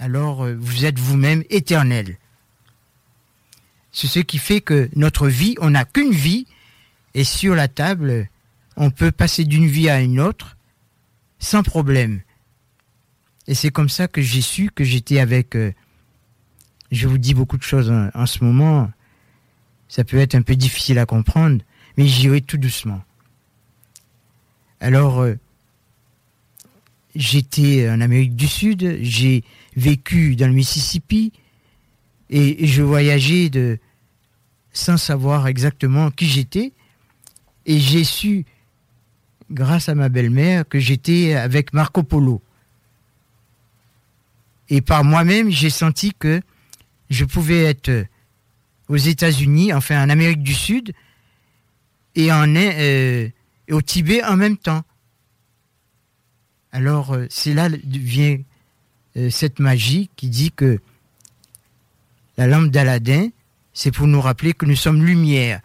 Alors, euh, vous êtes vous-même éternel. C'est ce qui fait que notre vie, on n'a qu'une vie, et sur la table, on peut passer d'une vie à une autre sans problème. Et c'est comme ça que j'ai su que j'étais avec... euh, je vous dis beaucoup de choses en, ce moment. Ça peut être un peu difficile à comprendre, mais j'irai tout doucement. Alors, euh, j'étais en Amérique du Sud, j'ai vécu dans le Mississippi, et je voyageais de, sans savoir exactement qui j'étais, et j'ai su, grâce à ma belle-mère, que j'étais avec Marco Polo. Et par moi-même, j'ai senti que je pouvais être aux États-Unis, enfin en Amérique du Sud, et en, euh, et au Tibet en même temps. Alors, euh, c'est là vient euh, cette magie qui dit que la lampe d'Aladin, c'est pour nous rappeler que nous sommes lumière.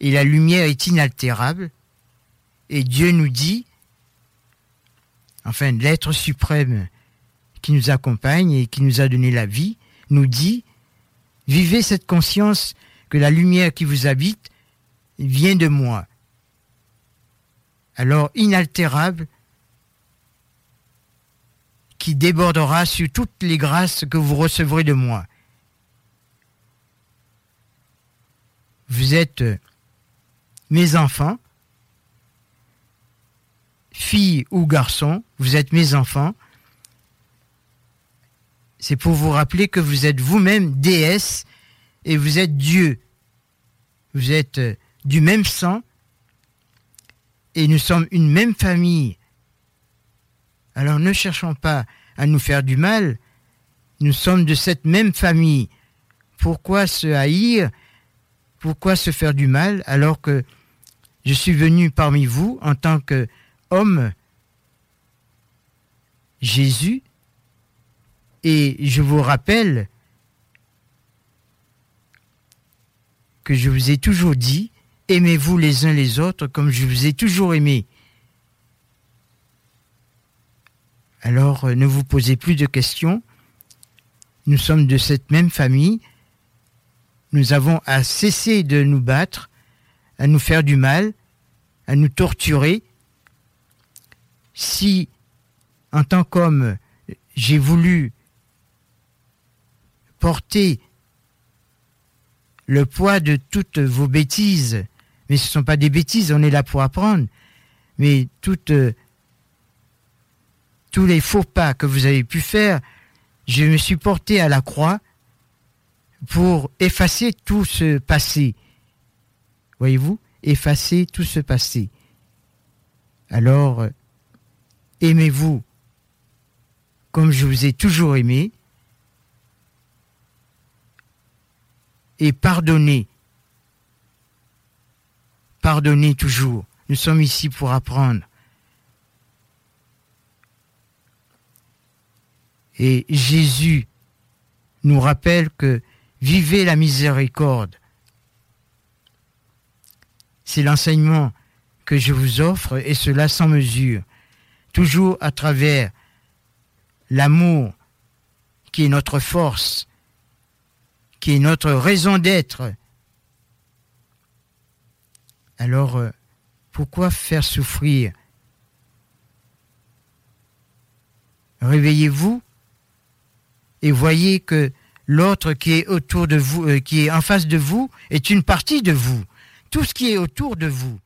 Et la lumière est inaltérable. Et Dieu nous dit, enfin l'être suprême qui nous accompagne et qui nous a donné la vie, nous dit, vivez cette conscience que la lumière qui vous habite vient de moi. Alors inaltérable, qui débordera sur toutes les grâces que vous recevrez de moi. Vous êtes mes enfants, filles ou garçons, vous êtes mes enfants. C'est pour vous rappeler que vous êtes vous-même déesse et vous êtes Dieu. Vous êtes du même sang et nous sommes une même famille. Alors ne cherchons pas à nous faire du mal, nous sommes de cette même famille. Pourquoi se haïr? Pourquoi se faire du mal alors que je suis venu parmi vous en tant qu'homme Jésus et je vous rappelle que je vous ai toujours dit, aimez-vous les uns les autres comme je vous ai toujours aimé. Alors euh, ne vous posez plus de questions. Nous sommes de cette même famille. Nous avons à cesser de nous battre, à nous faire du mal, à nous torturer. Si, en tant qu'homme, j'ai voulu porter le poids de toutes vos bêtises, mais ce ne sont pas des bêtises, on est là pour apprendre, mais toutes euh, tous les faux pas que vous avez pu faire, je me suis porté à la croix pour effacer tout ce passé. Voyez-vous? Effacer tout ce passé. Alors, euh, aimez-vous comme je vous ai toujours aimé et pardonnez. Pardonnez toujours. Nous sommes ici pour apprendre. Et Jésus nous rappelle que vivez la miséricorde. C'est l'enseignement que je vous offre et cela sans mesure, toujours à travers l'amour qui est notre force, qui est notre raison d'être. Alors, euh, pourquoi faire souffrir? Réveillez-vous et voyez que l'autre qui est autour de vous, euh, qui est en face de vous, est une partie de vous. Tout ce qui est autour de vous,